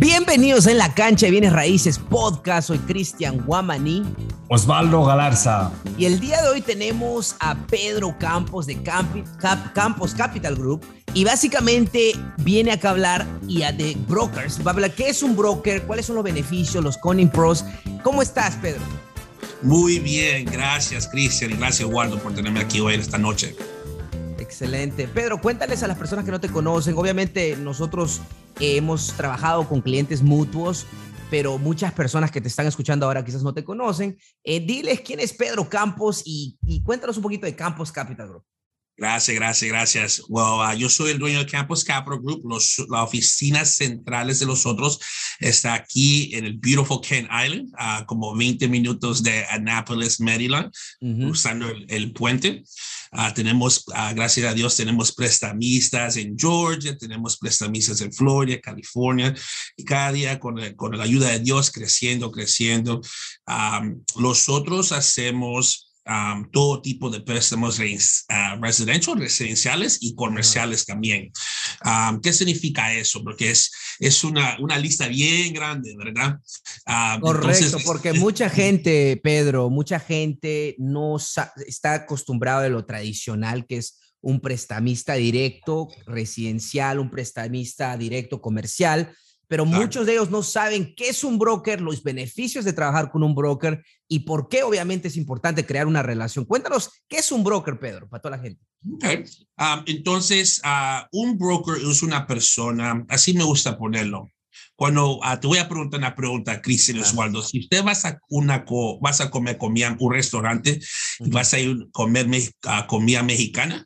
Bienvenidos en la cancha de Bienes Raíces Podcast. Soy Cristian Guamaní. Osvaldo Galarza. Y el día de hoy tenemos a Pedro Campos de Campos Capital Group. Y básicamente viene acá a hablar y a de brokers. Va a hablar qué es un broker, cuáles son los beneficios, los conning pros. ¿Cómo estás, Pedro? Muy bien, gracias, Cristian. Y gracias, Waldo, por tenerme aquí hoy esta noche. Excelente. Pedro, cuéntales a las personas que no te conocen. Obviamente nosotros hemos trabajado con clientes mutuos, pero muchas personas que te están escuchando ahora quizás no te conocen. Eh, diles quién es Pedro Campos y, cuéntanos un poquito de Campos Capital Group. Gracias, gracias, gracias. Well, uh, yo soy el dueño de Campus Capital Group. Los, las oficinas centrales de los otros está aquí en el beautiful Kent Island, uh, como 20 minutos de Annapolis, Maryland, usando el puente. Ah, tenemos, ah, gracias a Dios, tenemos prestamistas en Georgia, tenemos prestamistas en Florida, California, y cada día con, con la ayuda de Dios creciendo, creciendo. nosotros hacemos todo tipo de préstamos uh, residenciales y comerciales también. ¿Qué significa eso? Porque es, es una, una lista bien grande, ¿verdad? Correcto, porque mucha gente, Pedro, mucha gente no está acostumbrado a lo tradicional que es un prestamista directo residencial, un prestamista directo comercial pero muchos de ellos no saben qué es un broker, los beneficios de trabajar con un broker y por qué obviamente es importante crear una relación. Cuéntanos, ¿qué es un broker, Pedro, para toda la gente? Okay. Um, entonces, uh, un broker es una persona, así me gusta ponerlo. Cuando uh, te voy a preguntar una pregunta, Cristian Oswaldo, si usted vas a, una vas a comer comida un restaurante y vas a ir a comer uh, comida mexicana,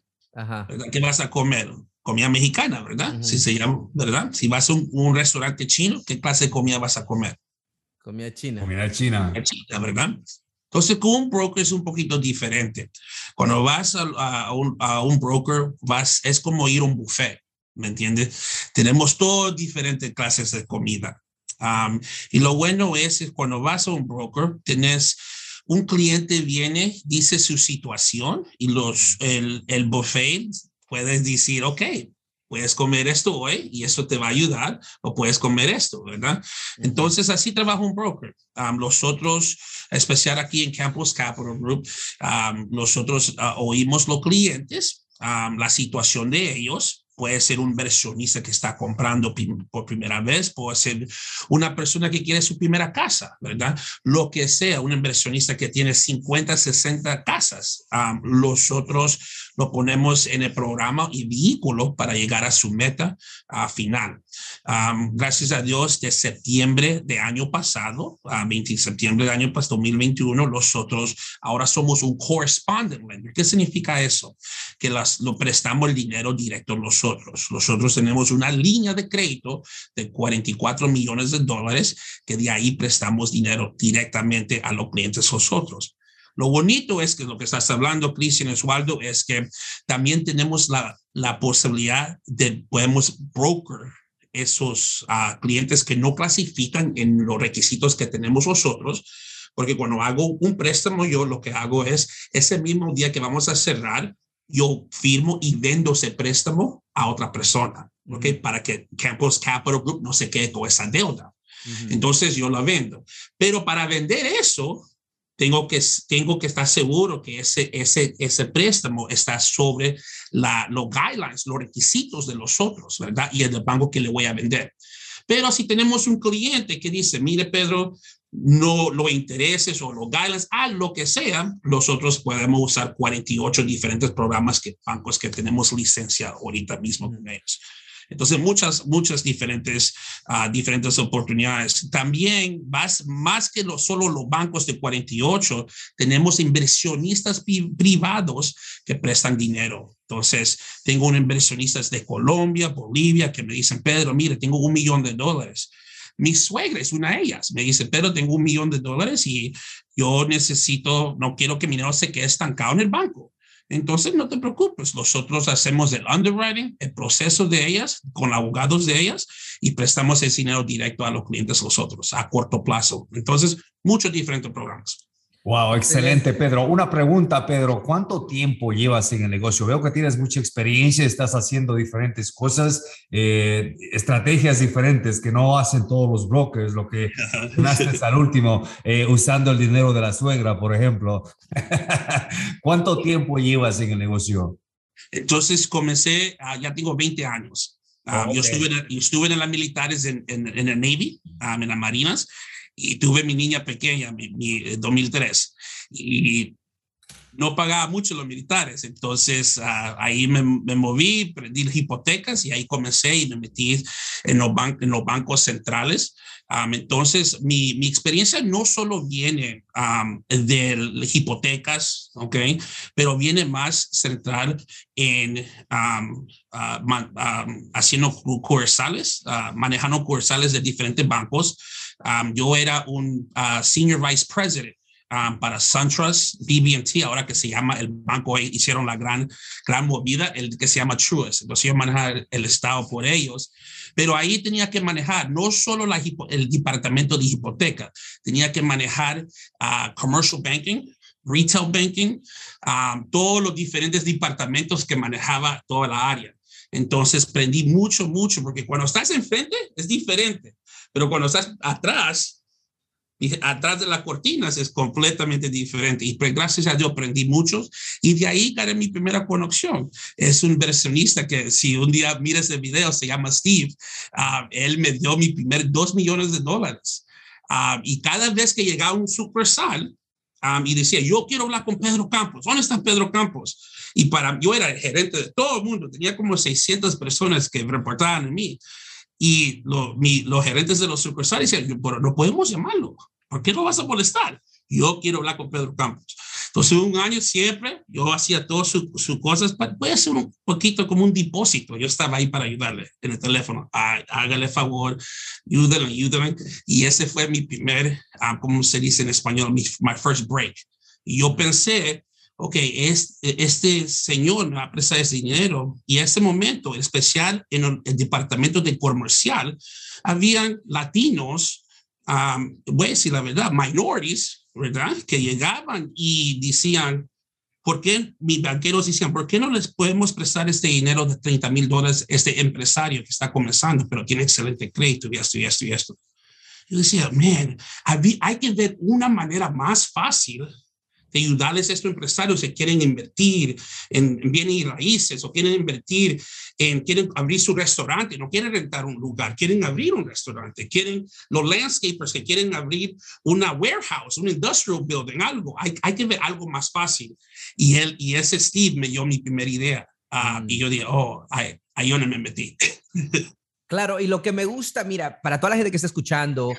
¿qué vas a comer? comida mexicana, ¿verdad? Si se llama, ¿verdad? Si vas a un, restaurante chino, ¿qué clase de comida vas a comer? Comida china. Comida china. china, ¿verdad? Entonces, con un broker es un poquito diferente. Cuando vas a, un, a, un, broker, vas, es como ir a un buffet, ¿me entiendes? Tenemos todas diferentes clases de comida. y lo bueno es, es cuando vas a un broker, tenés un cliente viene, dice su situación y los, el, el buffet puedes decir, ok, puedes comer esto hoy y eso te va a ayudar, o puedes comer esto, ¿verdad? Entonces, así trabaja un broker. nosotros, especial aquí en Campus Capital Group, nosotros ah, oímos los clientes, la situación de ellos, puede ser un inversionista que está comprando por primera vez, puede ser una persona que quiere su primera casa, ¿verdad? Lo que sea, un inversionista que tiene 50, 60 casas. los otros lo ponemos en el programa y vehículo para llegar a su meta final. gracias a Dios, de septiembre de año pasado, a 20 de septiembre de año pasado, 2021, nosotros ahora somos un correspondent lender. ¿Qué significa eso? Que las, lo prestamos el dinero directo a nosotros. Nosotros tenemos una línea de crédito de 44 millones de dólares que de ahí prestamos dinero directamente a los clientes nosotros. Lo bonito es que lo que estás hablando, Cristian Oswaldo, es que también tenemos la, la posibilidad de, podemos broker esos uh, clientes que no clasifican en los requisitos que tenemos nosotros, porque cuando hago un préstamo, yo lo que hago es ese mismo día que vamos a cerrar, yo firmo y vendo ese préstamo a otra persona, ¿ok? Para que Campus Capital Group no se quede con esa deuda. Entonces yo la vendo. Pero para vender eso, tengo que, tengo que estar seguro que ese, ese, ese préstamo está sobre la, los guidelines, los requisitos de los otros, ¿verdad? Y el del banco que le voy a vender. Pero si tenemos un cliente que dice, mire, Pedro, no lo intereses o los guidelines, a lo que sea, nosotros podemos usar 48 diferentes programas que bancos que tenemos licencia ahorita mismo con ellos. Entonces, muchas, muchas diferentes, uh, diferentes oportunidades. También, más, más que lo, solo los bancos de 48, tenemos inversionistas privados que prestan dinero. Entonces, tengo un inversionistas de Colombia, Bolivia, que me dicen, Pedro, mire, tengo un millón de dólares. Mi suegra es una de ellas. Me dice, Pedro, tengo un millón de dólares y yo necesito, no quiero que mi dinero se quede estancado en el banco. Entonces, no te preocupes, nosotros hacemos el underwriting, el proceso de ellas, con abogados de ellas, y prestamos ese dinero directo a los clientes nosotros, a corto plazo. Entonces, muchos diferentes programas. Wow, excelente, Pedro. Una pregunta, Pedro. ¿Cuánto tiempo llevas en el negocio? Veo que tienes mucha experiencia, estás haciendo diferentes cosas, eh, estrategias diferentes que no hacen todos los brokers, lo que naces al último, eh, usando el dinero de la suegra, por ejemplo. ¿Cuánto tiempo llevas en el negocio? Entonces comencé, ah, ya tengo 20 años. Ah, yo estuve en, estuve en las militares en, en, en el Navy, ah, en las Marinas, y tuve mi niña pequeña, mi, mi 2003, y no pagaba mucho los militares, entonces ahí me, me, moví, prendí hipotecas y ahí comencé y me metí en los, en los bancos centrales entonces, mi, mi, experiencia no solo viene de hipotecas, ¿ok? Pero viene más central en haciendo cursales, uh, manejando cursales de diferentes bancos. Yo era un uh, senior vice president para SunTrust, BB&T, ahora que se llama el banco, hicieron la gran, gran movida, el que se llama Truist. Entonces yo manejar el Estado por ellos. Pero ahí tenía que manejar no solo la, el departamento de hipoteca, tenía que manejar uh, commercial banking, retail banking, um, todos los diferentes departamentos que manejaba toda la área. Entonces aprendí mucho, mucho, porque cuando estás enfrente es diferente, pero cuando estás atrás atrás de las cortinas es completamente diferente. Y pues, gracias a Dios aprendí mucho. Y de ahí cae mi primera conexión. Es un inversionista que si un día miras el video, se llama Steve. Uh, él me dio mi primer dos millones de dólares. Uh, y cada vez que llegaba un sucursal um, y decía, yo quiero hablar con Pedro Campos. ¿Dónde está Pedro Campos? Y para yo era el gerente de todo el mundo. Tenía como 600 personas que reportaban en mí. Y lo, mi, los gerentes de los sucursales decían, no podemos llamarlo. ¿Por qué no vas a molestar? Yo quiero hablar con Pedro Campos. Entonces, un año siempre yo hacía todas sus su cosas. A hacer un poquito como un depósito. Yo estaba ahí para ayudarle en el teléfono. hágale favor, ayúdenle, ayúdenle. Y ese fue mi primer, uh, como se dice en español, mi my first break. Y yo pensé, ok, este, este señor va a prestar ese dinero. Y ese momento, en especial en el, el departamento de comercial, habían latinos voy a decir la verdad, minorities, ¿verdad? Que llegaban y decían, ¿por qué mis banqueros decían, ¿por qué no les podemos prestar este dinero de 30 mil dólares a este empresario que está comenzando, pero tiene excelente crédito y esto y esto y esto? Yo decía, man, hay que ver una manera más fácil de ayudarles a estos empresarios que quieren invertir en, bienes y raíces o quieren invertir en, quieren abrir su restaurante, no quieren rentar un lugar, quieren abrir un restaurante, quieren los landscapers que quieren abrir una warehouse, un industrial building, algo. Hay, hay que ver algo más fácil. Y él, y ese Steve me dio mi primera idea. Uh, Y yo dije, oh, ahí, ahí yo no me metí. Claro, y lo que me gusta, mira, para toda la gente que está escuchando,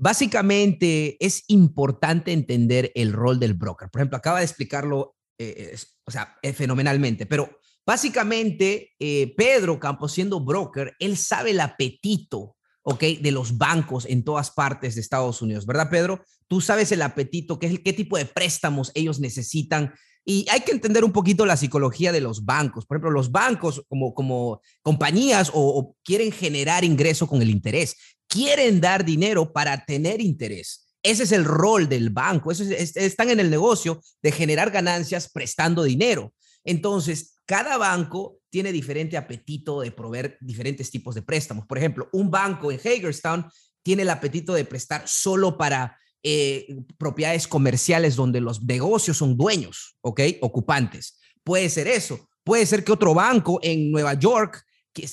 Básicamente es importante entender el rol del broker. Por ejemplo, acaba de explicarlo, eh, o sea, eh, fenomenalmente, pero básicamente eh, Pedro Campos siendo broker, él sabe el apetito, ¿ok? De los bancos en todas partes de Estados Unidos, ¿verdad, Pedro? Tú sabes el apetito, qué, qué tipo de préstamos ellos necesitan y hay que entender un poquito la psicología de los bancos. Por ejemplo, los bancos como, como compañías o, quieren generar ingreso con el interés quieren dar dinero para tener interés. Ese es el rol del banco. Están en el negocio de generar ganancias prestando dinero. Entonces, cada banco tiene diferente apetito de proveer diferentes tipos de préstamos. Por ejemplo, un banco en Hagerstown tiene el apetito de prestar solo para eh, propiedades comerciales donde los negocios son dueños, ¿ok? Ocupantes. Puede ser eso. Puede ser que otro banco en Nueva York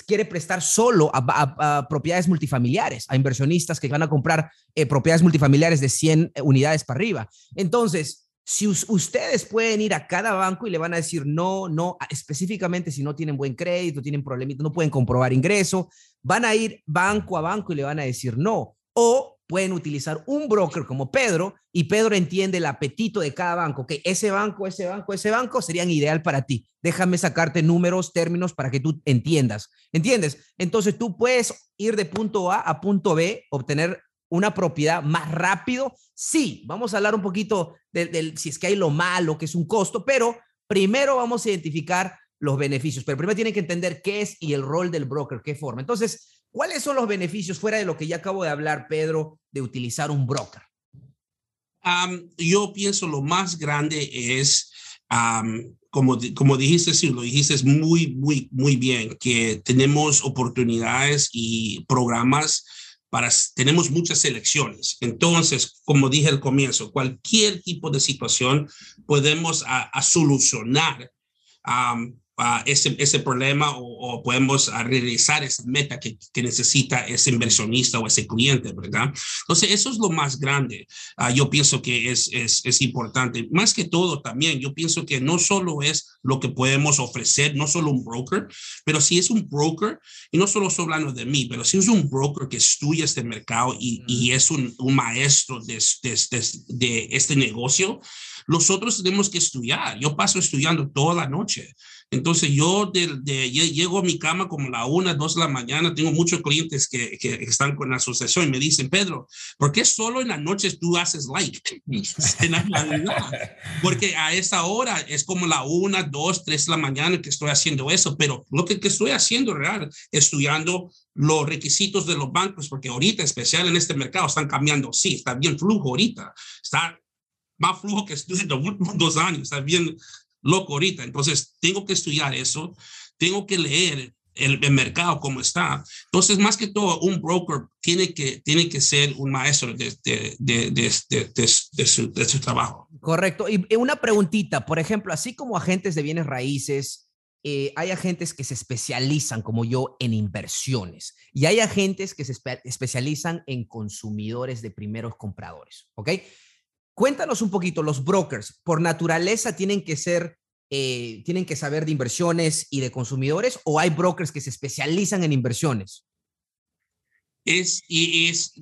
quiere prestar solo a, propiedades multifamiliares, a inversionistas que van a comprar eh, propiedades multifamiliares de 100 eh, unidades para arriba. Entonces, si ustedes pueden ir a cada banco y le van a decir no, no, específicamente si no tienen buen crédito, tienen problemitas, no pueden comprobar ingreso, van a ir banco a banco y le van a decir no. O pueden utilizar un broker como Pedro y Pedro entiende el apetito de cada banco, que ese banco, ese banco, ese banco serían ideal para ti. Déjame sacarte números, términos para que tú entiendas. ¿Entiendes? Entonces tú puedes ir de punto A a punto B, obtener una propiedad más rápido. Sí, vamos a hablar un poquito del si es que hay lo malo, que es un costo, pero primero vamos a identificar los beneficios, pero primero tienen que entender qué es y el rol del broker, qué forma. Entonces, ¿Cuáles son los beneficios fuera de lo que ya acabo de hablar, Pedro, de utilizar un broker? yo pienso lo más grande es, como, como dijiste, sí, lo dijiste muy, muy, muy bien, que tenemos oportunidades y programas para, tenemos muchas selecciones. Entonces, como dije al comienzo, cualquier tipo de situación podemos a, solucionar ese, ese problema o, podemos realizar esa meta que, que, necesita ese inversionista o ese cliente, ¿verdad? Entonces, eso es lo más grande. Ah, yo pienso que es, es, es, importante. Más que todo, también, yo pienso que no solo es lo que podemos ofrecer, no solo un broker, pero si es un broker, y no solo estoy hablando de mí, pero si es un broker que estudia este mercado y, y es un, un maestro de, de, de, de este negocio, nosotros tenemos que estudiar. Yo paso estudiando toda la noche. Entonces yo de, llego a mi cama como la una, dos de la mañana, tengo muchos clientes que, que, están con la asociación y me dicen, Pedro, ¿por qué solo en las noches tú haces like? en la Porque a esa hora es como la una, dos, tres de la mañana que estoy haciendo eso, pero lo que, que estoy haciendo real, estudiando los requisitos de los bancos, porque ahorita, especial en este mercado, están cambiando. Sí, está bien flujo ahorita, está más flujo que estuve los últimos dos años, está bien loco ahorita. Entonces, tengo que estudiar eso, tengo que leer el, mercado como está. Entonces, más que todo, un broker tiene que, tiene que ser un maestro de, de, de, de su, su, trabajo. Correcto. Y una preguntita, por ejemplo, así como agentes de bienes raíces, eh, hay agentes que se especializan, como yo, en inversiones y hay agentes que se especializan en consumidores de primeros compradores, ¿ok? Cuéntanos un poquito, los brokers, por naturaleza tienen que ser, eh, tienen que saber de inversiones y de consumidores, o hay brokers que se especializan en inversiones? Es, y es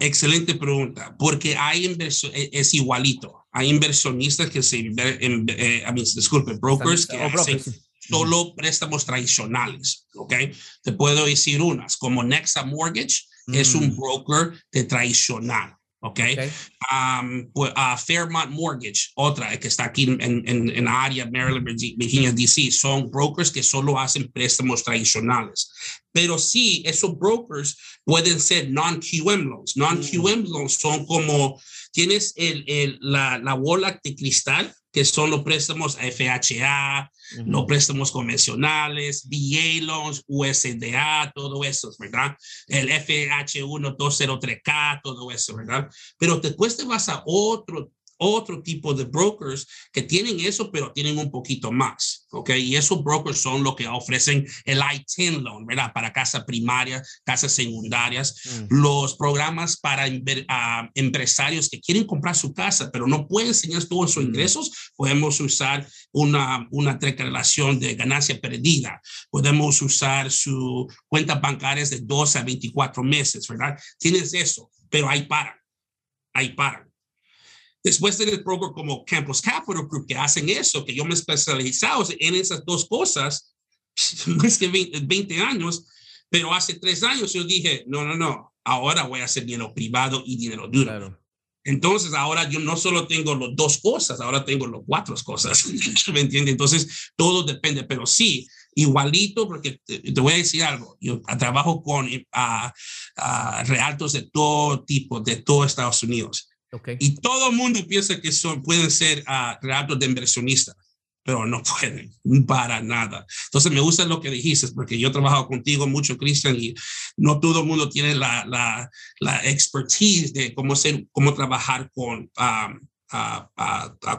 excelente pregunta, porque hay inversión, e, es igualito. Hay inversionistas que se, eh, disculpe, brokers que hacen solo préstamos tradicionales, ¿ok? Te puedo decir unas, como Nexa Mortgage, es un mm. broker de tradicional. Okay. ok. Um, pues, uh, Fairmont Mortgage, otra que está aquí en, en, en, la área Maryland, Virginia, DC, son brokers que solo hacen préstamos tradicionales. Pero sí, esos brokers pueden ser non-QM loans. Non-QM mm. loans son como, tienes el, el, la, la bola de cristal, que son los préstamos FHA, no préstamos convencionales, VA loans, USDA, todo eso, ¿verdad? El FH1203K, todo eso, ¿verdad? Pero después te vas a otro otro tipo de brokers que tienen eso, pero tienen un poquito más, ¿ok? Y esos brokers son los que ofrecen el I-10 loan, ¿verdad? Para casa primaria, casas secundarias, mm. los programas para uh, empresarios que quieren comprar su casa, pero no pueden enseñar todos sus mm. ingresos, podemos usar una, una declaración de ganancia perdida, podemos usar su cuenta bancarias de 12 a 24 meses, ¿verdad? Tienes eso, pero ahí para, ahí para. Después del programa como Campus Capital Group que hacen eso, que yo me he especializado en esas dos cosas, más que 20, años, pero hace tres años yo dije, no, no, no, ahora voy a hacer dinero privado y dinero duro. Entonces, ahora yo no solo tengo las dos cosas, ahora tengo las cuatro cosas, ¿me entiendes? Entonces, todo depende, pero sí, igualito, porque te, voy a decir algo, yo trabajo con a, realtos de todo tipo, de todo Estados Unidos. Y todo el mundo piensa que son, pueden ser uh, de inversionistas, pero no pueden, para nada. Entonces me gusta lo que dijiste, porque yo he trabajado contigo mucho, Cristian, y no todo el mundo tiene la, la, la expertise de cómo, ser, cómo trabajar con a,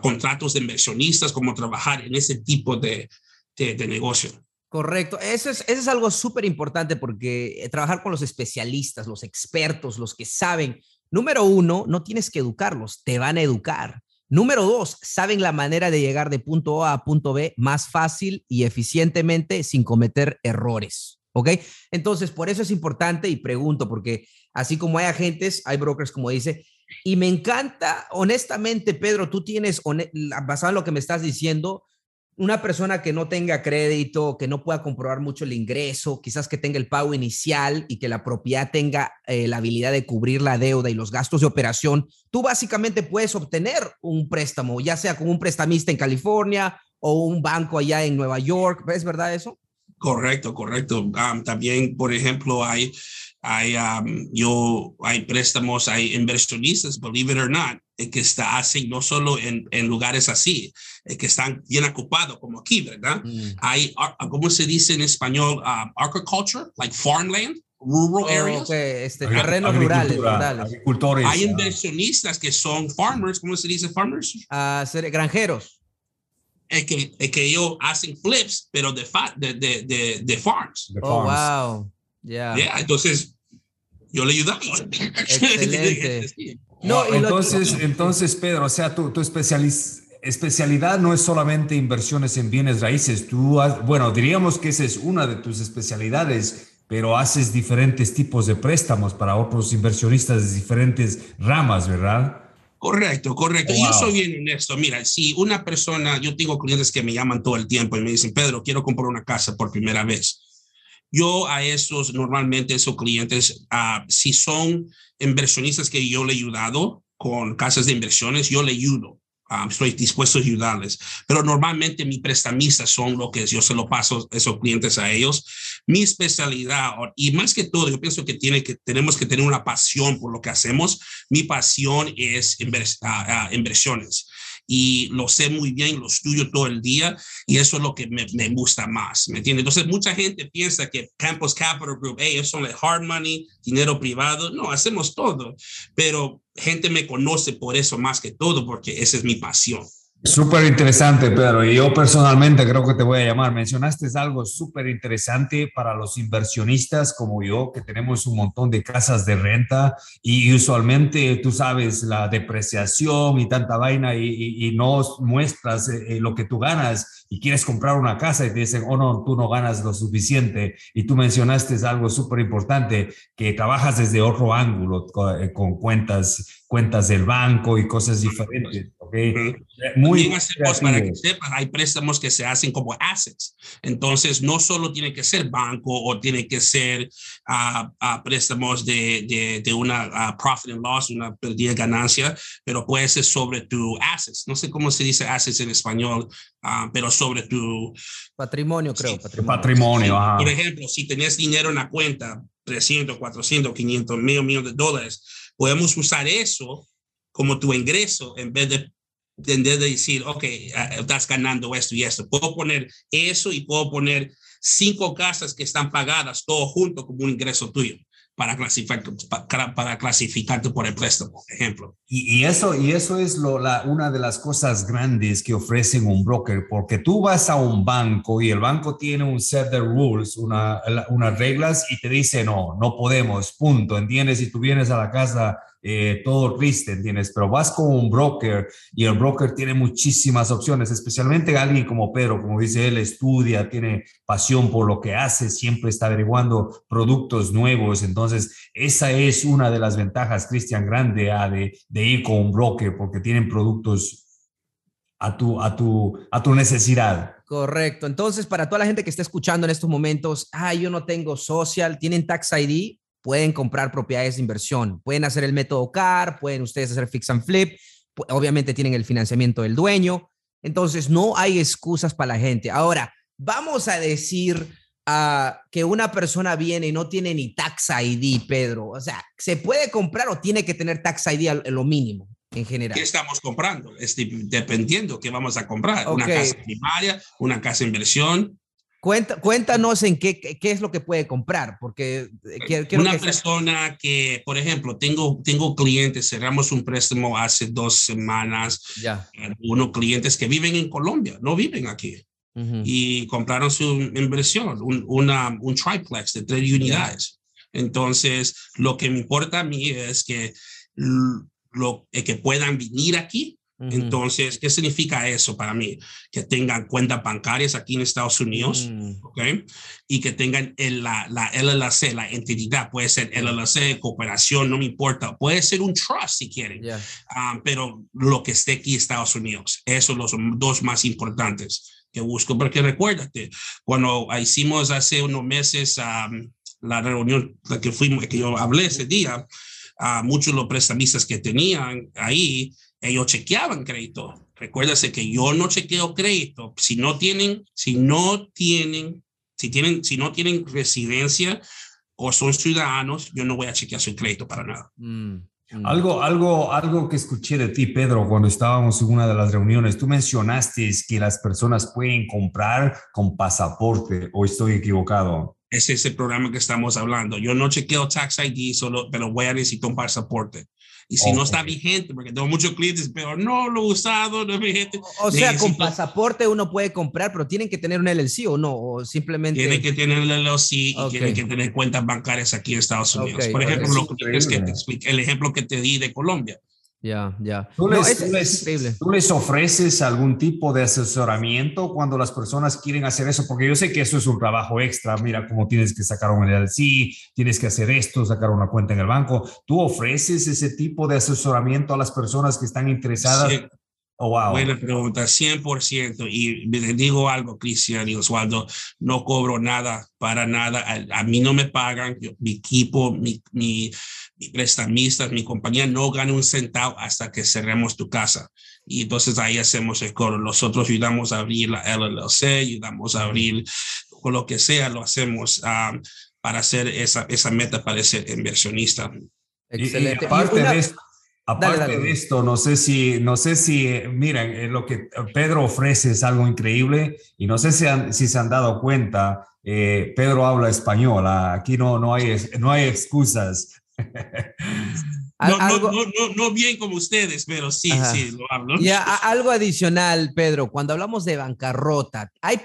contratos de inversionistas, cómo trabajar en ese tipo de, de, de negocio. Correcto, eso es, eso es algo súper importante porque trabajar con los especialistas, los expertos, los que saben Número uno, no tienes que educarlos, te van a educar. Número dos, saben la manera de llegar de punto A a punto B más fácil y eficientemente sin cometer errores. ¿Ok? Entonces, por eso es importante y pregunto, porque así como hay agentes, hay brokers, como dice, y me encanta, honestamente, Pedro, tú tienes, basado en lo que me estás diciendo, una persona que no tenga crédito, que no pueda comprobar mucho el ingreso, quizás que tenga el pago inicial y que la propiedad tenga eh, la habilidad de cubrir la deuda y los gastos de operación, tú básicamente puedes obtener un préstamo, ya sea con un prestamista en California o un banco allá en Nueva York. ¿Es verdad eso? Correcto, correcto. también, por ejemplo, hay hay, um, yo, hay préstamos, hay inversionistas, believe it or not, que está hacen no solo en, en lugares así, que están bien ocupados, como aquí, ¿verdad? Mm. Hay, ¿cómo se dice en español? Um, agriculture, like farmland, rural oh, areas. Este, terrenos rurales, Agricultores. Hay inversionistas que son farmers, ¿cómo se dice farmers? Uh, granjeros. Es que, es que ellos hacen flips, pero de, de, de, de, farms. Oh, wow. Yeah. yeah. Entonces, yo le. Excelente. no, entonces, entonces, Pedro, o sea, tu, tu especialidad no es solamente inversiones en bienes raíces. Tú, bueno, diríamos que esa es una de tus especialidades, pero haces diferentes tipos de préstamos para otros inversionistas de diferentes ramas, ¿verdad? Correcto, correcto. Yo soy bien honesto. Mira, si una persona, yo tengo clientes que me llaman todo el tiempo y me dicen, Pedro, quiero comprar una casa por primera vez yo a esos, normalmente esos clientes, uh, si son inversionistas que yo le he ayudado con casas de inversiones, yo le ayudo. Uh, estoy dispuesto a ayudarles, pero normalmente mis prestamistas son lo que yo se lo paso esos clientes a ellos. Mi especialidad, y más que todo, yo pienso que, tiene que tenemos que tener una pasión por lo que hacemos. Mi pasión es uh, inversiones y lo sé muy bien, lo estudio todo el día y eso es lo que me, me gusta más, ¿me entiendes? Entonces, mucha gente piensa que Campus Capital Group, hey, eso es hard money, dinero privado. No, hacemos todo, pero gente me conoce por eso más que todo, porque esa es mi pasión. Súper interesante, Pedro. Y yo personalmente creo que te voy a llamar. Mencionaste algo súper interesante para los inversionistas como yo, que tenemos un montón de casas de renta y usualmente tú sabes la depreciación y tanta vaina y, y, no muestras eh, lo que tú ganas y quieres comprar una casa y te dicen, oh no, tú no ganas lo suficiente. Y tú mencionaste algo súper importante, que trabajas desde otro ángulo con, eh, con cuentas, cuentas del banco y cosas diferentes. ¿Okay? Muy hacemos, para que sepan, hay préstamos que se hacen como assets. Entonces, no solo tiene que ser banco o tiene que ser uh, préstamos de, de, de una uh, profit and loss, una pérdida de ganancia, pero puede ser sobre tu assets. No sé cómo se dice assets en español, pero sobre tu patrimonio, creo. patrimonio. patrimonio Por ejemplo, si tenés dinero en la cuenta, 300, 400, 500 mil millones de dólares, podemos usar eso como tu ingreso en vez de de decir, ok, ah, estás ganando esto y esto. Puedo poner eso y puedo poner cinco casas que están pagadas todo junto como un ingreso tuyo para, clasificar, para, clasificarte por el préstamo, ejemplo. Y, y, eso, y eso es lo, la, una de las cosas grandes que ofrecen un broker, porque tú vas a un banco y el banco tiene un set de rules, una, unas reglas y te dice, no, no podemos, punto, ¿entiendes? Si tú vienes a la casa eh, todo triste, ¿entiendes? Pero vas con un broker y el broker tiene muchísimas opciones, especialmente alguien como Pedro, como dice él, estudia, tiene pasión por lo que hace, siempre está averiguando productos nuevos. Entonces, esa es una de las ventajas, Cristian, grande ah, de, de ir con un broker porque tienen productos a tu, a tu, a tu necesidad. Correcto. Entonces, para toda la gente que está escuchando en estos momentos, ah, yo no tengo social, tienen Tax ID, pueden comprar propiedades de inversión, pueden hacer el método CAR, pueden ustedes hacer fix and flip, obviamente tienen el financiamiento del dueño, entonces no hay excusas para la gente. Ahora, vamos a decir uh, que una persona viene y no tiene ni tax ID, Pedro, o sea, ¿se puede comprar o tiene que tener tax ID lo mínimo? En general. ¿Qué estamos comprando? dependiendo qué vamos a comprar. Una casa primaria, una casa inversión, cuéntanos en qué, qué es lo que puede comprar, porque eh, una persona que, por ejemplo, tengo, tengo clientes, cerramos un préstamo hace dos semanas, ya. unos clientes que viven en Colombia, no viven aquí, y compraron su inversión, un, una, un triplex de tres unidades. Entonces, lo que me importa a mí es que, lo, eh, que puedan venir aquí entonces, ¿qué significa eso para mí? Que tengan cuentas bancarias aquí en Estados Unidos, mm. ¿ok? Y que tengan el, la, la LLC, la entidad, puede ser LLC, cooperación, no me importa, puede ser un trust si quieren, ah, pero lo que esté aquí en Estados Unidos, esos son los dos más importantes que busco, porque recuérdate, cuando hicimos hace unos meses la reunión la que fuimos, que yo hablé ese día, a muchos de los prestamistas que tenían ahí, ellos chequeaban crédito. Recuérdase que yo no chequeo crédito. Si no tienen, si no tienen, si tienen, si no tienen residencia o son ciudadanos, yo no voy a chequear su crédito para nada. Mm, mm. Algo, algo, algo que escuché de ti, Pedro, cuando estábamos en una de las reuniones, tú mencionaste que las personas pueden comprar con pasaporte, o estoy equivocado. Es ese programa que estamos hablando. Yo no chequeo Tax ID, solo, pero voy a necesitar un pasaporte. Y si no está vigente, porque tengo muchos clientes, pero no lo he usado, no es vigente. O, sea, con pasaporte uno puede comprar, pero tienen que tener un LLC o no, o simplemente. Tienen que tener un LLC y tienen que tener cuentas bancarias aquí en Estados Unidos. Por ejemplo, lo que te explique, el ejemplo que te di de Colombia. Ya, ya. ¿Tú, les, ofreces algún tipo de asesoramiento cuando las personas quieren hacer eso? Porque yo sé que eso es un trabajo extra. Mira cómo tienes que sacar un LLC, tienes que hacer esto, sacar una cuenta en el banco. ¿Tú ofreces ese tipo de asesoramiento a las personas que están interesadas? Oh, wow. Buena pregunta, 100%. Y les digo algo, Cristian y Osvaldo, no cobro nada, para nada. A, mí no me pagan, mi equipo, mi, mi, mi prestamista, mi compañía no gana un centavo hasta que cerremos tu casa. Y entonces ahí hacemos el coro. Nosotros ayudamos a abrir la LLC, ayudamos a abrir con lo que sea, lo hacemos ah, para hacer esa, esa meta para ser inversionista. Excelente. aparte de esto, Aparte de esto, no sé si, no sé si, miren, eh, lo que Pedro ofrece es algo increíble y no sé si, si se han dado cuenta, eh, Pedro habla español, aquí no, no, hay, no hay excusas. No, no, no, no, bien como ustedes, pero sí, sí, lo hablo. Ya, algo adicional, Pedro, cuando hablamos de bancarrota, hay,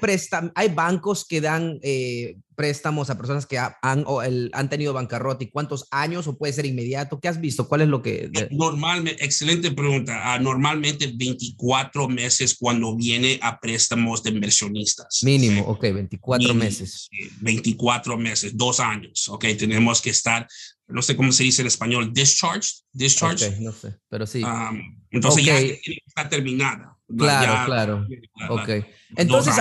hay bancos que dan eh, préstamos a personas que han, han tenido bancarrota y cuántos años o puede ser inmediato? ¿Qué has visto? ¿Cuál es lo que...? Normalmente, excelente pregunta. Ah, normalmente 24 meses cuando viene a préstamos de inversionistas. Mínimo, ok, 24 meses. 24 meses, dos años, ok. Tenemos que estar, no sé cómo se dice en español, discharged, discharged. no sé, pero sí. entonces ya está terminada. Claro, claro. Ok. Entonces,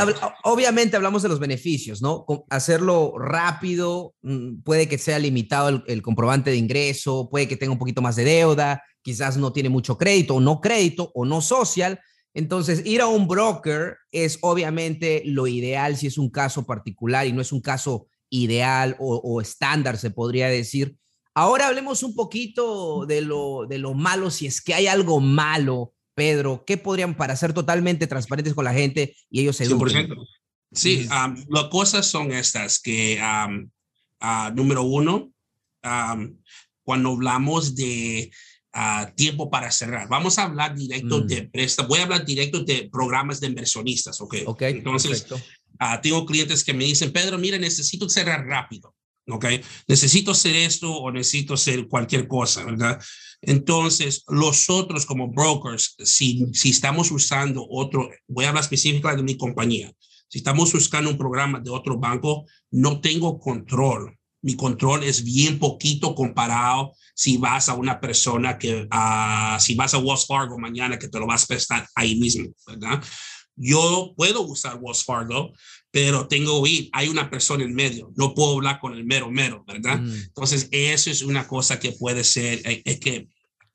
obviamente hablamos de los beneficios, ¿no? Hacerlo rápido, mm, puede que sea limitado el, comprobante de ingreso, puede que tenga un poquito más de deuda, quizás no tiene mucho crédito o no crédito o no social. Entonces, ir a un broker es obviamente lo ideal si es un caso particular y no es un caso ideal o, o estándar, se podría decir. Ahora hablemos un poquito de lo, de lo malo, si es que hay algo malo Pedro, ¿qué podrían para ser totalmente transparentes con la gente y ellos se eduquen? Sí, las cosas son estas, que ah, número uno, cuando hablamos de ah, tiempo para cerrar, vamos a hablar directo de mm. préstamo, voy a hablar directo de programas de inversionistas, ¿ok? Ok, Entonces, ah, tengo clientes que me dicen, Pedro, mira, necesito cerrar rápido, ¿ok? Necesito hacer esto o necesito hacer cualquier cosa, ¿verdad? Entonces, los otros como brokers, si, si estamos usando otro, voy a hablar específicamente de mi compañía, si estamos buscando un programa de otro banco, no tengo control. Mi control es bien poquito comparado si vas a una persona que, uh, si vas a Wells Fargo mañana que te lo vas a prestar ahí mismo, ¿verdad? Yo puedo usar Wells Fargo, pero tengo ir, hay una persona en medio, no puedo hablar con el mero mero, ¿verdad? Mm. Entonces, eso es una cosa que puede ser, eh, es que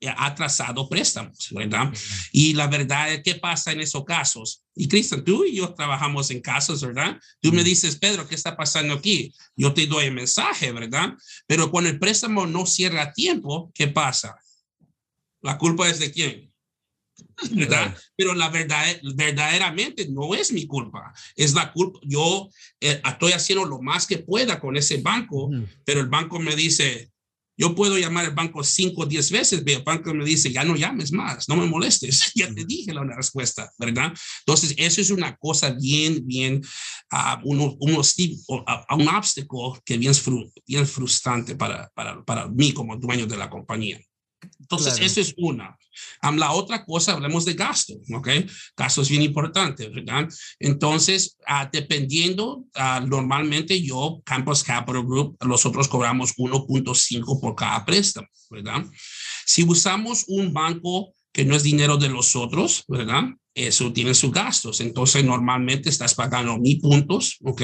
ha trazado préstamos, ¿verdad? Y la verdad es que pasa en esos casos. Y Cristian, tú y yo trabajamos en casos, ¿verdad? Tú me dices, Pedro, ¿qué está pasando aquí? Yo te doy el mensaje, ¿verdad? Pero cuando el préstamo no cierra a tiempo, ¿qué pasa? La culpa es de quién? ¿Verdad? Pero la verdad, verdaderamente no es mi culpa, es la culpa. Yo eh, estoy haciendo lo más que pueda con ese banco, pero el banco me dice, yo puedo llamar al banco cinco o diez veces, pero el banco me dice, ya no llames más, no me molestes, ya te dije la respuesta, ¿verdad? Entonces, eso es una cosa bien, bien, uh, uno, uno, un obstáculo que bien, bien frustrante para, para, para mí como dueño de la compañía. Entonces, eso es una. la otra cosa, hablemos de gasto, ¿ok? Gasto es bien importante, ¿verdad? Entonces, uh, dependiendo, uh, normalmente yo, Campus Capital Group, nosotros cobramos 1.5 por cada préstamo, ¿verdad? Si usamos un banco que no es dinero de los otros, ¿verdad? Eso tiene sus gastos. Entonces, normalmente estás pagando mil puntos, ¿ok?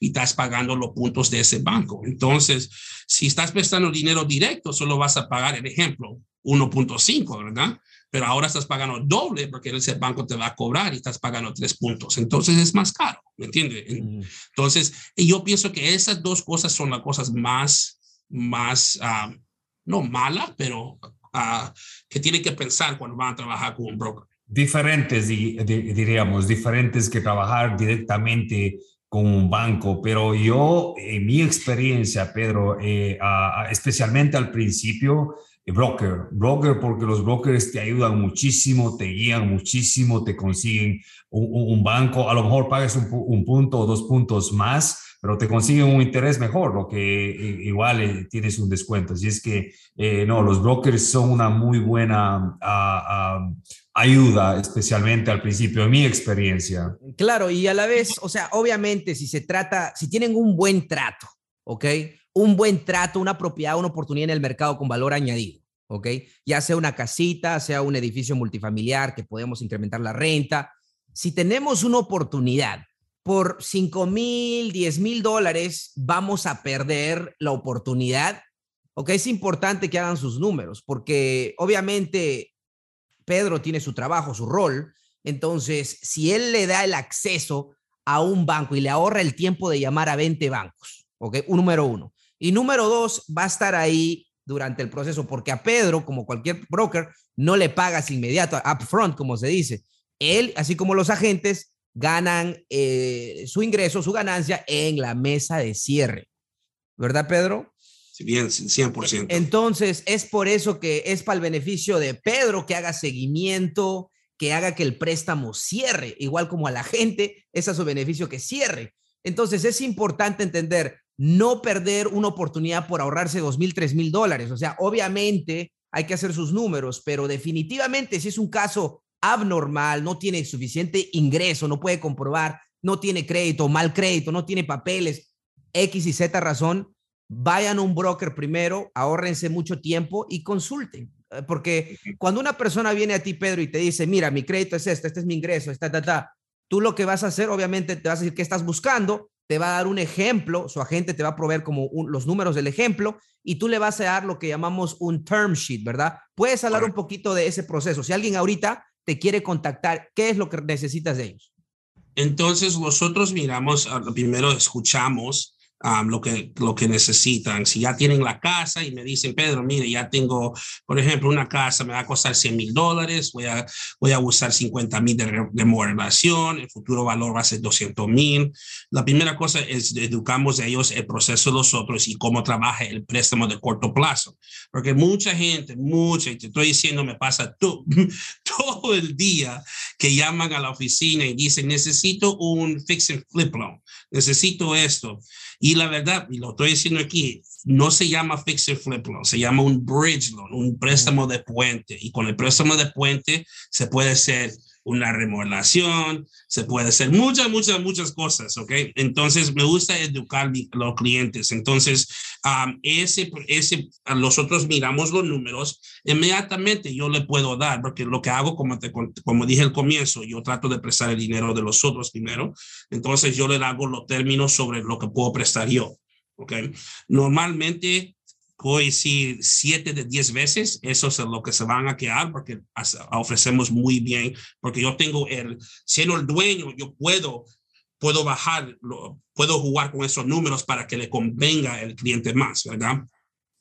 Y estás pagando los puntos de ese banco. Entonces, si estás prestando dinero directo, solo vas a pagar, el ejemplo, 1.5, ¿verdad? pero ahora estás pagando doble porque ese banco te va a cobrar y estás pagando tres puntos. Entonces es más caro, ¿me entiendes? Entonces, yo pienso que esas dos cosas son las cosas más, más, ah, no malas, pero uh, que tienen que pensar cuando van a trabajar con un broker. Diferentes, diríamos, diferentes que trabajar directamente con un banco, pero yo, en mi experiencia, Pedro, eh, especialmente al principio, broker, broker porque los brokers te ayudan muchísimo, te guían muchísimo, te consiguen un, banco, a lo mejor pagues un, punto o dos puntos más, pero te consiguen un interés mejor, lo que eh, igual eh, tienes un descuento. Así es que, eh, no, los brokers son una muy buena ah, ah, ayuda, especialmente al principio, de mi experiencia. Claro, y a la vez, o sea, obviamente, si se trata, si tienen un buen trato, ¿ok? Un buen trato, una propiedad, una oportunidad en el mercado con valor añadido ¿ok? Ya sea una casita, sea un edificio multifamiliar que podemos incrementar la renta. Si tenemos una oportunidad por 5 mil, 10 mil dólares, vamos a perder la oportunidad. ¿Ok? Es importante que hagan sus números porque obviamente Pedro tiene su trabajo, su rol. Entonces, si él le da el acceso a un banco y le ahorra el tiempo de llamar a 20 bancos, ¿ok? Un número uno. Y número dos, va a estar ahí durante el proceso, porque a Pedro, como cualquier broker, no le pagas inmediato, upfront, como se dice. Él, así como los agentes, ganan eh, su ingreso, su ganancia en la mesa de cierre. ¿Verdad, Pedro? Bien, 100%. Entonces, es por eso que es para el beneficio de Pedro que haga seguimiento, que haga que el préstamo cierre, igual como a la gente, es a su beneficio que cierre. Entonces, es importante entender no perder una oportunidad por ahorrarse dos mil, tres mil dólares. O sea, obviamente hay que hacer sus números, pero definitivamente si es un caso abnormal, no tiene suficiente ingreso, no puede comprobar, no tiene crédito, mal crédito, no tiene papeles, X y Z razón, vayan a un broker primero, ahórrense mucho tiempo y consulten. Eh, porque cuando una persona viene a ti, Pedro, y te dice, mira, mi crédito es este, este es mi ingreso, está, está, tú lo que vas a hacer, obviamente, te vas a decir qué estás buscando te va a dar un ejemplo, su agente te va a proveer como los números del ejemplo y tú le vas a dar lo que llamamos un term sheet, ¿verdad? Puedes hablar un poquito de ese proceso. Si alguien ahorita te quiere contactar, ¿qué es lo que necesitas de ellos? Entonces, nosotros miramos, ah, primero escuchamos lo, que, lo que necesitan. Si ya tienen la casa y me dicen, Pedro, mire, ya tengo, por ejemplo, una casa me va a costar 100 mil dólares, voy a, voy a usar 50 mil de remodelación, el futuro valor va a ser 200 mil. La primera cosa es educamos a ellos el proceso de los otros y cómo trabaja el préstamo de corto plazo. Porque mucha gente, mucha, te estoy diciendo, me pasa todo, todo el día que llaman a la oficina y dicen, necesito un fix and flip loan, necesito esto. Y la verdad, y lo estoy diciendo aquí, no se llama fixer flip loan, se llama un bridge loan, un préstamo de puente. Y con el préstamo de puente se puede hacer una remodelación, se puede hacer muchas, muchas, muchas cosas, ¿ok? Entonces, me gusta educar a los clientes. Entonces, ese, ese, nosotros miramos los números, inmediatamente yo le puedo dar, porque lo que hago, como, te, como dije al comienzo, yo trato de prestar el dinero de los otros primero, entonces yo le hago los términos sobre lo que puedo prestar yo, ¿ok? Normalmente a decir siete de diez veces, eso es lo que se van a quedar porque ofrecemos muy bien, porque yo tengo el, siendo el dueño, yo puedo, puedo bajar, puedo jugar con esos números para que le convenga el cliente más, ¿verdad?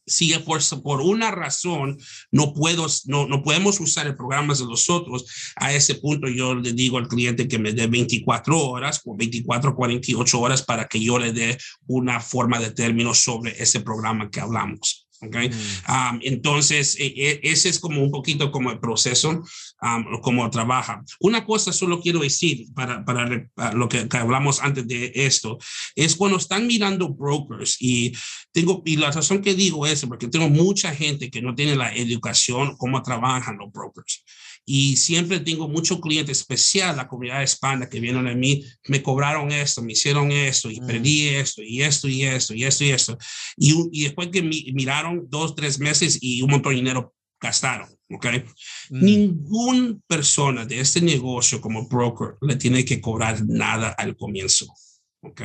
si por, por una razón no, puedo, no, no podemos usar el programa de los otros, a ese punto yo le digo al cliente que me dé 24 horas, o 24, 48 horas para que yo le dé una forma de término sobre ese programa que hablamos. Okay. Mm. entonces, e, e, ese es como un poquito como el proceso, como trabaja. Una cosa solo quiero decir para, para, lo que, hablamos antes de esto, es cuando están mirando brokers y tengo, y la razón que digo es porque tengo mucha gente que no tiene la educación, cómo trabajan los brokers. Y siempre tengo mucho cliente especial, la comunidad hispana que vienen a mí, me cobraron esto, me hicieron esto y mm. perdí esto y esto y esto y esto y esto. Y, y después que miraron dos, tres meses y un montón de dinero gastaron. ¿ok? Mm. Ninguna persona de este negocio como broker le tiene que cobrar nada al comienzo. ¿ok?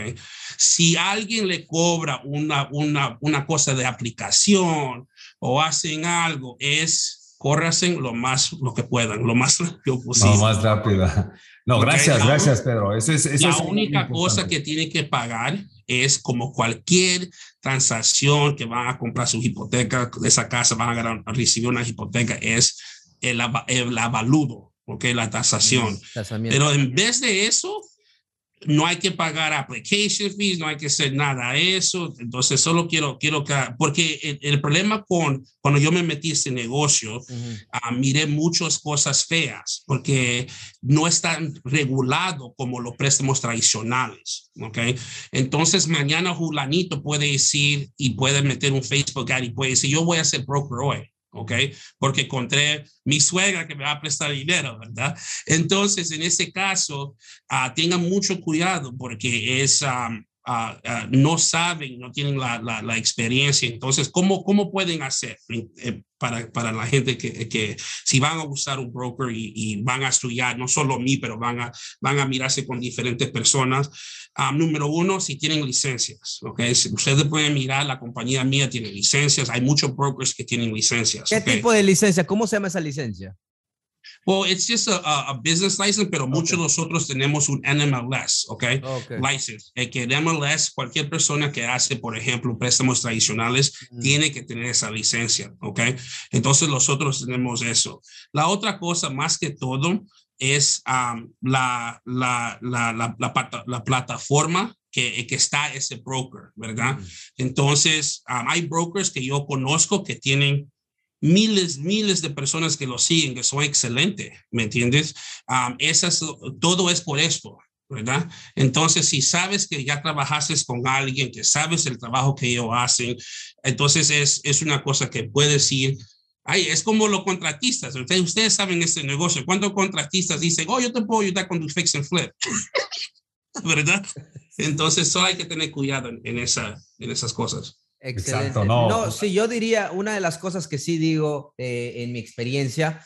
Si alguien le cobra una, una, una cosa de aplicación o hacen algo, es córrasen lo más lo que puedan, lo más rápido posible. Lo más rápido. No, gracias, gracias, Pedro. Eso es, la única cosa que tiene que pagar es como cualquier transacción que van a comprar su hipoteca, de esa casa van a, recibir una hipoteca, es el, el avaludo, ¿ok? La tasación. Pero en vez de eso, no hay que pagar application fees, no hay que hacer nada de eso. Entonces, solo quiero, quiero que, porque el, problema con cuando yo me metí en este negocio, uh miré muchas cosas feas, porque no están regulado como los préstamos tradicionales. ¿ok? Entonces, mañana Julanito puede decir y puede meter un Facebook ad y puede decir, yo voy a ser broker hoy. ¿Ok? Porque encontré mi suegra que me va a prestar dinero, ¿verdad? Entonces, en ese caso, uh, tengan mucho cuidado porque es, Ah, ah, no saben, no tienen la, la, experiencia. Entonces, ¿cómo, cómo pueden hacer eh, para, para la gente que, que, si van a usar un broker y, van a estudiar, no solo mí, pero van a, van a mirarse con diferentes personas? Ah, número uno, si tienen licencias, ¿ok? ustedes pueden mirar, la compañía mía tiene licencias, hay muchos brokers que tienen licencias. ¿Qué tipo de licencia? ¿Cómo se llama esa licencia? Well, it's just a, a business license, pero muchos de nosotros tenemos un NMLS, ¿ok? okay. License. El que NMLS, cualquier persona que hace, por ejemplo, préstamos tradicionales, mm. tiene que tener esa licencia, ¿ok? Entonces nosotros tenemos eso. La otra cosa, más que todo, es um, la, la, la, la, la, plataforma que, que, está ese broker, ¿verdad? Mm. Entonces, um, hay brokers que yo conozco que tienen miles, miles de personas que lo siguen, que son excelentes, ¿me entiendes? esas, todo es por esto, ¿verdad? Entonces, si sabes que ya trabajaste con alguien, que sabes el trabajo que ellos hacen, entonces es, es una cosa que puedes ir. Ay, es como los contratistas. Ustedes, ustedes saben este negocio. ¿Cuántos contratistas dicen, oh, yo te puedo ayudar con tu fix and flip? ¿Verdad? Entonces, solo hay que tener cuidado en, esa, en esas cosas. Excelente. no. sí, yo diría, una de las cosas que sí digo eh, en mi experiencia,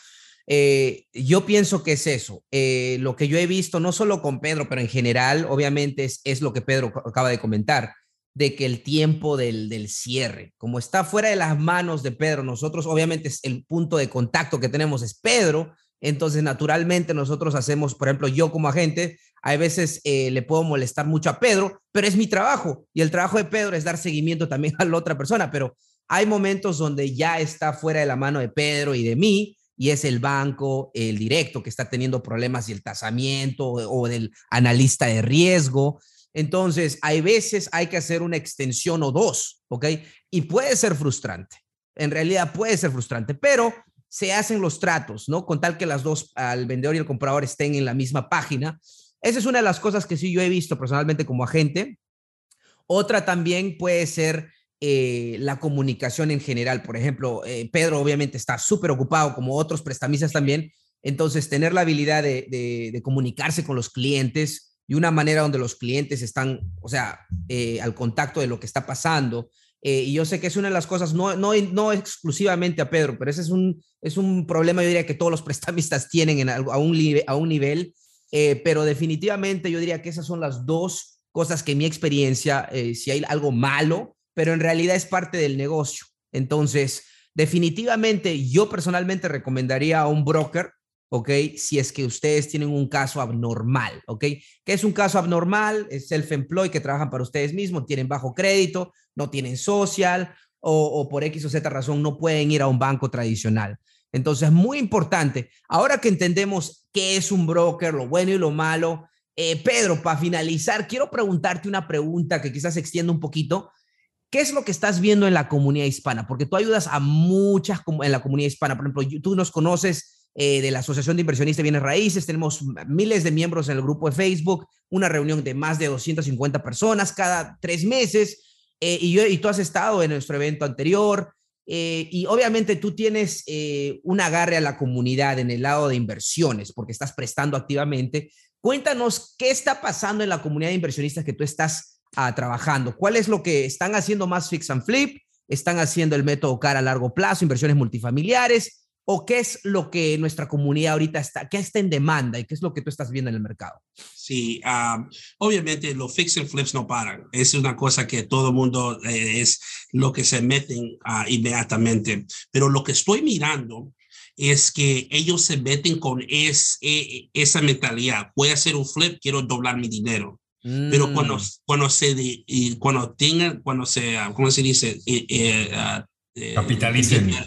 eh, yo pienso que es eso. Eh, lo que yo he visto, no solo con Pedro, pero en general, obviamente es, es lo que Pedro acaba de comentar, de que el tiempo del, del, cierre, como está fuera de las manos de Pedro, nosotros obviamente es el punto de contacto que tenemos es Pedro, entonces naturalmente nosotros hacemos, por ejemplo, yo como agente, hay veces eh, le puedo molestar mucho a Pedro, pero es mi trabajo y el trabajo de Pedro es dar seguimiento también a la otra persona, pero hay momentos donde ya está fuera de la mano de Pedro y de mí y es el banco, el directo que está teniendo problemas y el tasamiento o, del analista de riesgo. Entonces, hay veces hay que hacer una extensión o dos, ¿ok? Y puede ser frustrante. En realidad puede ser frustrante, pero se hacen los tratos, ¿no? Con tal que las dos, al vendedor y el comprador estén en la misma página esa es una de las cosas que sí yo he visto personalmente como agente. Otra también puede ser eh, la comunicación en general. Por ejemplo, eh, Pedro obviamente está súper ocupado, como otros prestamistas también. Entonces, tener la habilidad de, comunicarse con los clientes de una manera donde los clientes están, o sea, eh, al contacto de lo que está pasando. Y yo sé que es una de las cosas, no, no, no exclusivamente a Pedro, pero ese es un, es un problema, yo diría, que todos los prestamistas tienen en, a, un, a un nivel eh, pero definitivamente yo diría que esas son las dos cosas que en mi experiencia, eh, si hay algo malo, pero en realidad es parte del negocio. Entonces, definitivamente yo personalmente recomendaría a un broker, ¿ok? Si es que ustedes tienen un caso abnormal, ¿ok? ¿Qué es un caso abnormal? Es self-employed que trabajan para ustedes mismos, tienen bajo crédito, no tienen social o, o por X o Z razón no pueden ir a un banco tradicional. Entonces, muy importante. Ahora que entendemos qué es un broker, lo bueno y lo malo, eh, Pedro, para finalizar, quiero preguntarte una pregunta que quizás extienda un poquito. ¿Qué es lo que estás viendo en la comunidad hispana? Porque tú ayudas a muchas en la comunidad hispana. Por ejemplo, tú nos conoces eh, de la Asociación de Inversionistas Bienes Raíces. Tenemos miles de miembros en el grupo de Facebook, una reunión de más de 250 personas cada tres meses. Eh, y, tú has estado en nuestro evento anterior. Eh, y obviamente tú tienes un agarre a la comunidad en el lado de inversiones porque estás prestando activamente. Cuéntanos qué está pasando en la comunidad de inversionistas que tú estás ah, trabajando. ¿Cuál es lo que están haciendo más fix and flip? ¿Están haciendo el método cara a largo plazo, inversiones multifamiliares? ¿O qué es lo que nuestra comunidad ahorita está, qué está en demanda y qué es lo que tú estás viendo en el mercado? Sí, obviamente los fix and flips no paran. Es una cosa que todo el mundo eh, es lo que se meten uh, inmediatamente. Pero lo que estoy mirando es que ellos se meten con es, e, esa mentalidad. Voy a hacer un flip, quiero doblar mi dinero. Pero cuando, mm. cuando se, cuando tengan, cuando se, ¿cómo se dice? Eh, eh, ah, eh Capitalicen. La,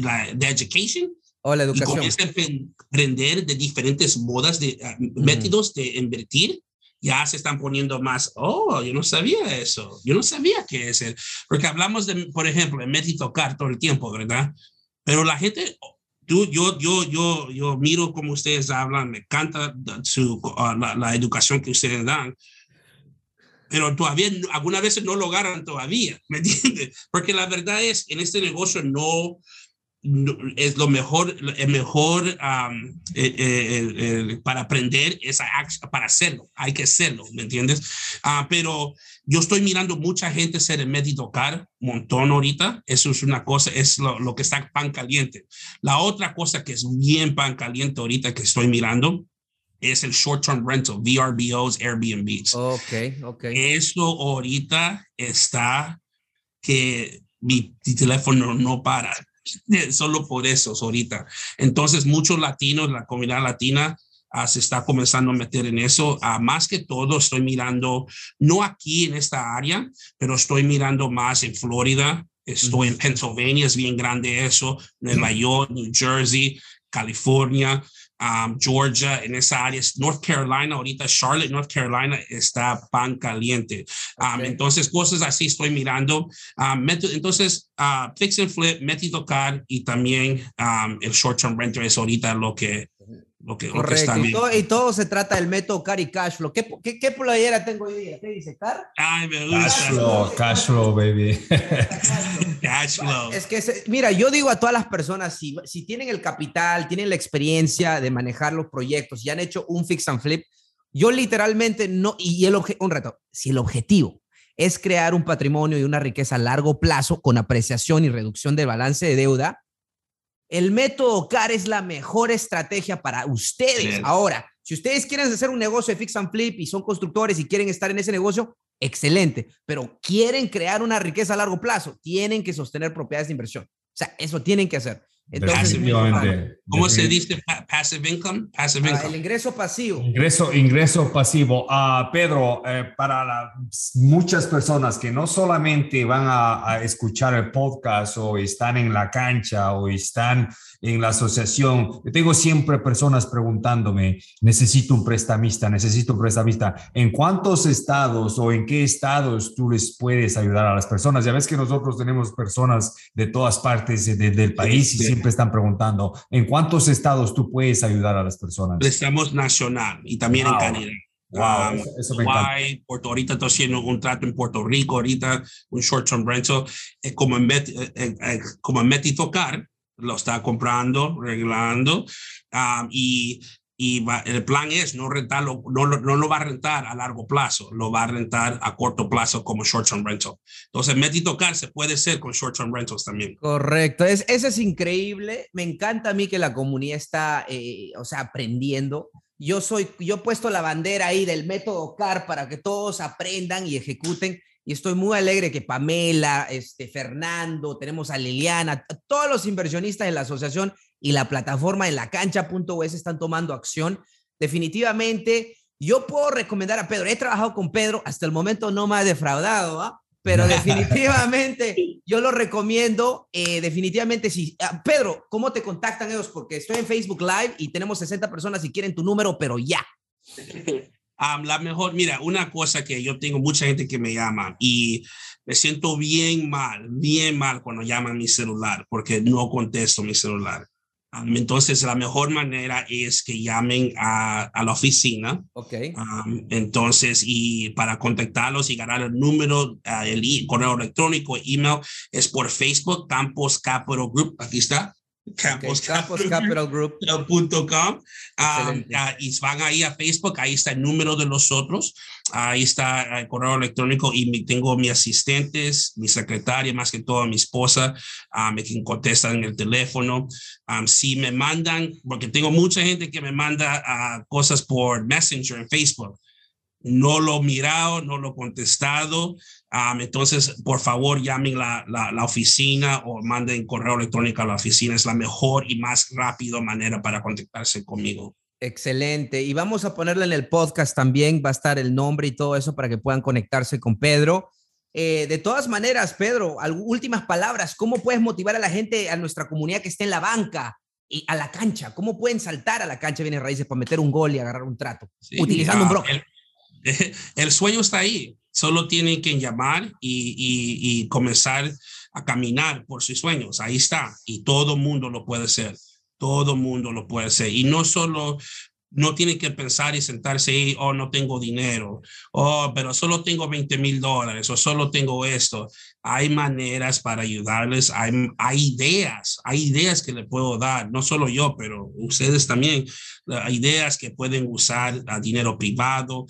la, de education. O la educación. Y comienzan a aprender de diferentes modas, de ah, métodos de invertir ya se están poniendo más, oh, yo no sabía eso, yo no sabía qué es el, porque hablamos de, por ejemplo, de tocar todo el tiempo, ¿verdad? Pero la gente, tú, yo, yo, yo, yo miro cómo ustedes hablan, me encanta su, ah, la, la, educación que ustedes dan, pero todavía, algunas veces no lo agarran todavía, ¿me entiendes? Porque la verdad es, en este negocio no, es lo mejor, el mejor eh, eh, para aprender es para hacerlo, hay que hacerlo, ¿me entiendes? Ah, pero yo estoy mirando mucha gente ser el medio tocar, montón ahorita, eso es una cosa, es lo, lo, que está pan caliente. La otra cosa que es bien pan caliente ahorita que estoy mirando es el short-term rental, VRBOs, Airbnbs. Ok, ok. Eso ahorita está que mi teléfono no para solo por eso ahorita. Entonces, muchos latinos, la comunidad latina, ah, se está comenzando a meter en eso. Uh, más que todo, estoy mirando, no aquí en esta área, pero estoy mirando más en Florida. Estoy en Pennsylvania, es bien grande eso, Nueva York, New Jersey, California. Um, Georgia, en esa área, North Carolina, ahorita Charlotte, North Carolina está pan caliente. Um, entonces, cosas así estoy mirando. Um, entonces, uh, fix and flip, metí tocar y también el short term renter es ahorita lo que lo que, está y, todo, y, todo, se trata del método Car y Cash Flow. ¿Qué, qué, qué playera tengo hoy día? ¿Qué dice Car? Ay, me gusta. Cash Flow, Cash Flow, baby. cash Flow. Es que, mira, yo digo a todas las personas, si, si tienen el capital, tienen la experiencia de manejar los proyectos y han hecho un fix and flip, yo literalmente no, y el un reto, si el objetivo es crear un patrimonio y una riqueza a largo plazo con apreciación y reducción del balance de deuda, el método CAR es la mejor estrategia para ustedes. Ahora, si ustedes quieren hacer un negocio de fix and flip y son constructores y quieren estar en ese negocio, excelente. Pero quieren crear una riqueza a largo plazo, tienen que sostener propiedades de inversión. O sea, eso tienen que hacer. Entonces, ¿Cómo se dice passive income? Passive ah, income. el ingreso pasivo. Ingreso, ingreso pasivo. Uh, Pedro, eh, para muchas personas que no solamente van a, a, escuchar el podcast o están en la cancha o están en la asociación. tengo siempre personas preguntándome, necesito un prestamista, necesito un prestamista. ¿En cuántos estados o en qué estados tú les puedes ayudar a las personas? Ya ves que nosotros tenemos personas de todas partes del país y siempre están preguntando, ¿en cuántos estados tú puedes ayudar a las personas? Estamos nacional y también en Canadá. Wow, eso, me Puerto ahorita estoy haciendo un trato en Puerto Rico, ahorita un short term rental, eh, como en, Met, eh, eh, como en Met Tocar, lo está comprando, reglando, um, y, y el plan es no rentarlo, no, no lo va a rentar a largo plazo, lo va a rentar a corto plazo como short-term rental. Entonces, meter y tocar se puede ser con short-term rentals también. Correcto, es, eso es increíble. Me encanta a mí que la comunidad está, eh, o sea, aprendiendo. Yo soy, yo he puesto la bandera ahí del método CAR para que todos aprendan y ejecuten y estoy muy alegre que Pamela, este, Fernando, tenemos a Liliana, todos los inversionistas de la asociación y la plataforma en la cancha.es están tomando acción. Definitivamente, yo puedo recomendar a Pedro, he trabajado con Pedro, hasta el momento no me ha defraudado, ¿ah? pero definitivamente yo lo recomiendo, eh, definitivamente sí. Ah, Pedro, ¿cómo te contactan ellos? Porque estoy en Facebook Live y tenemos 60 personas y quieren tu número, pero ya. la mejor, mira, una cosa que yo tengo mucha gente que me llama y me siento bien mal, bien mal cuando llaman mi celular porque no contesto mi celular. entonces, la mejor manera es que llamen a, a la oficina. Ok. entonces, y para contactarlos y ganar el número, uh, el correo electrónico, email, es por Facebook, Campos Capital Group. Aquí está. Campos, Capital Group. .com, um, y van ahí a Facebook, ahí está el número de nosotros, ahí está el correo electrónico y tengo mis asistentes, mi secretaria, más que todo mi esposa, um, me contestan en el teléfono. Um, si me mandan, porque tengo mucha gente que me manda uh, cosas por Messenger en Facebook. No lo he mirado, no lo he contestado. entonces, por favor, llamen la, la, la, oficina o manden correo electrónico a la oficina. Es la mejor y más rápida manera para contactarse conmigo. Excelente. Y vamos a ponerle en el podcast también, va a estar el nombre y todo eso para que puedan conectarse con Pedro. Eh, de todas maneras, Pedro, últimas palabras, ¿cómo puedes motivar a la gente, a nuestra comunidad que esté en la banca y a la cancha? ¿Cómo pueden saltar a la cancha viene raíces para meter un gol y agarrar un trato utilizando un broker? El, sueño está ahí, solo tienen que llamar y, comenzar a caminar por sus sueños. Ahí está, y todo mundo lo puede hacer. Todo mundo lo puede hacer. Y no solo no tienen que pensar y sentarse y, oh, no tengo dinero, oh, pero solo tengo 20 mil dólares o solo tengo esto. Hay maneras para ayudarles, hay ideas, hay ideas que le puedo dar, no solo yo, pero ustedes también, ideas que pueden usar dinero privado,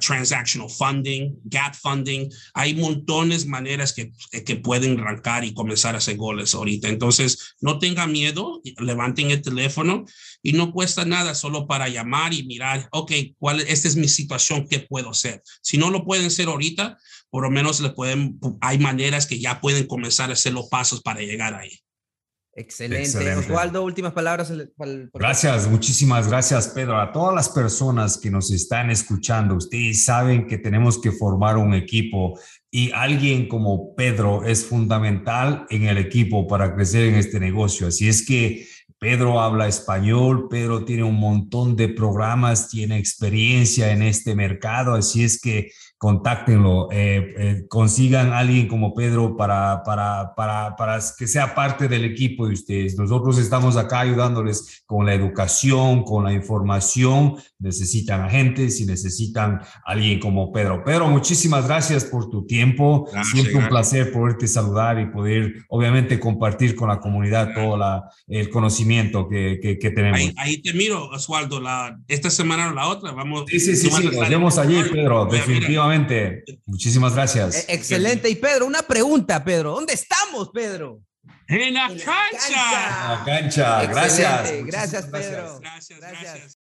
transactional funding, gap funding. Hay montones maneras que, que pueden arrancar y comenzar a hacer goles ahorita. Entonces, no tengan miedo, levanten el teléfono y no cuesta nada solo para llamar y mirar, ok, ¿cuál, esta es mi situación, ¿qué puedo hacer? Si no lo pueden hacer ahorita, por lo menos le pueden, hay maneras que ya pueden comenzar a hacer los pasos para llegar ahí. Excelente. Osvaldo, últimas palabras. Gracias, muchísimas gracias, Pedro. A todas las personas que nos están escuchando, ustedes saben que tenemos que formar un equipo y alguien como Pedro es fundamental en el equipo para crecer en este negocio. Así es que Pedro habla español, Pedro tiene un montón de programas, tiene experiencia en este mercado, así es que contáctenlo, eh, eh, consigan a alguien como Pedro para, para, para, para que sea parte del equipo de ustedes. Nosotros estamos acá ayudándoles con la educación, con la información. Necesitan agentes y necesitan a alguien como Pedro. Pedro, muchísimas gracias por tu tiempo. Siempre un placer poderte saludar y poder, obviamente, compartir con la comunidad todo la, el conocimiento que, que, tenemos. Ahí, te miro, Oswaldo, la, esta semana o la otra. Vamos. Sí, sí, sí, sí nos vemos allí, Pedro, definitivamente. Muchísimas gracias. E-, excelente. Y Pedro, una pregunta, Pedro. ¿Dónde estamos, Pedro? En la, cancha. En la cancha. Gracias. Gracias, Pedro. gracias. gracias.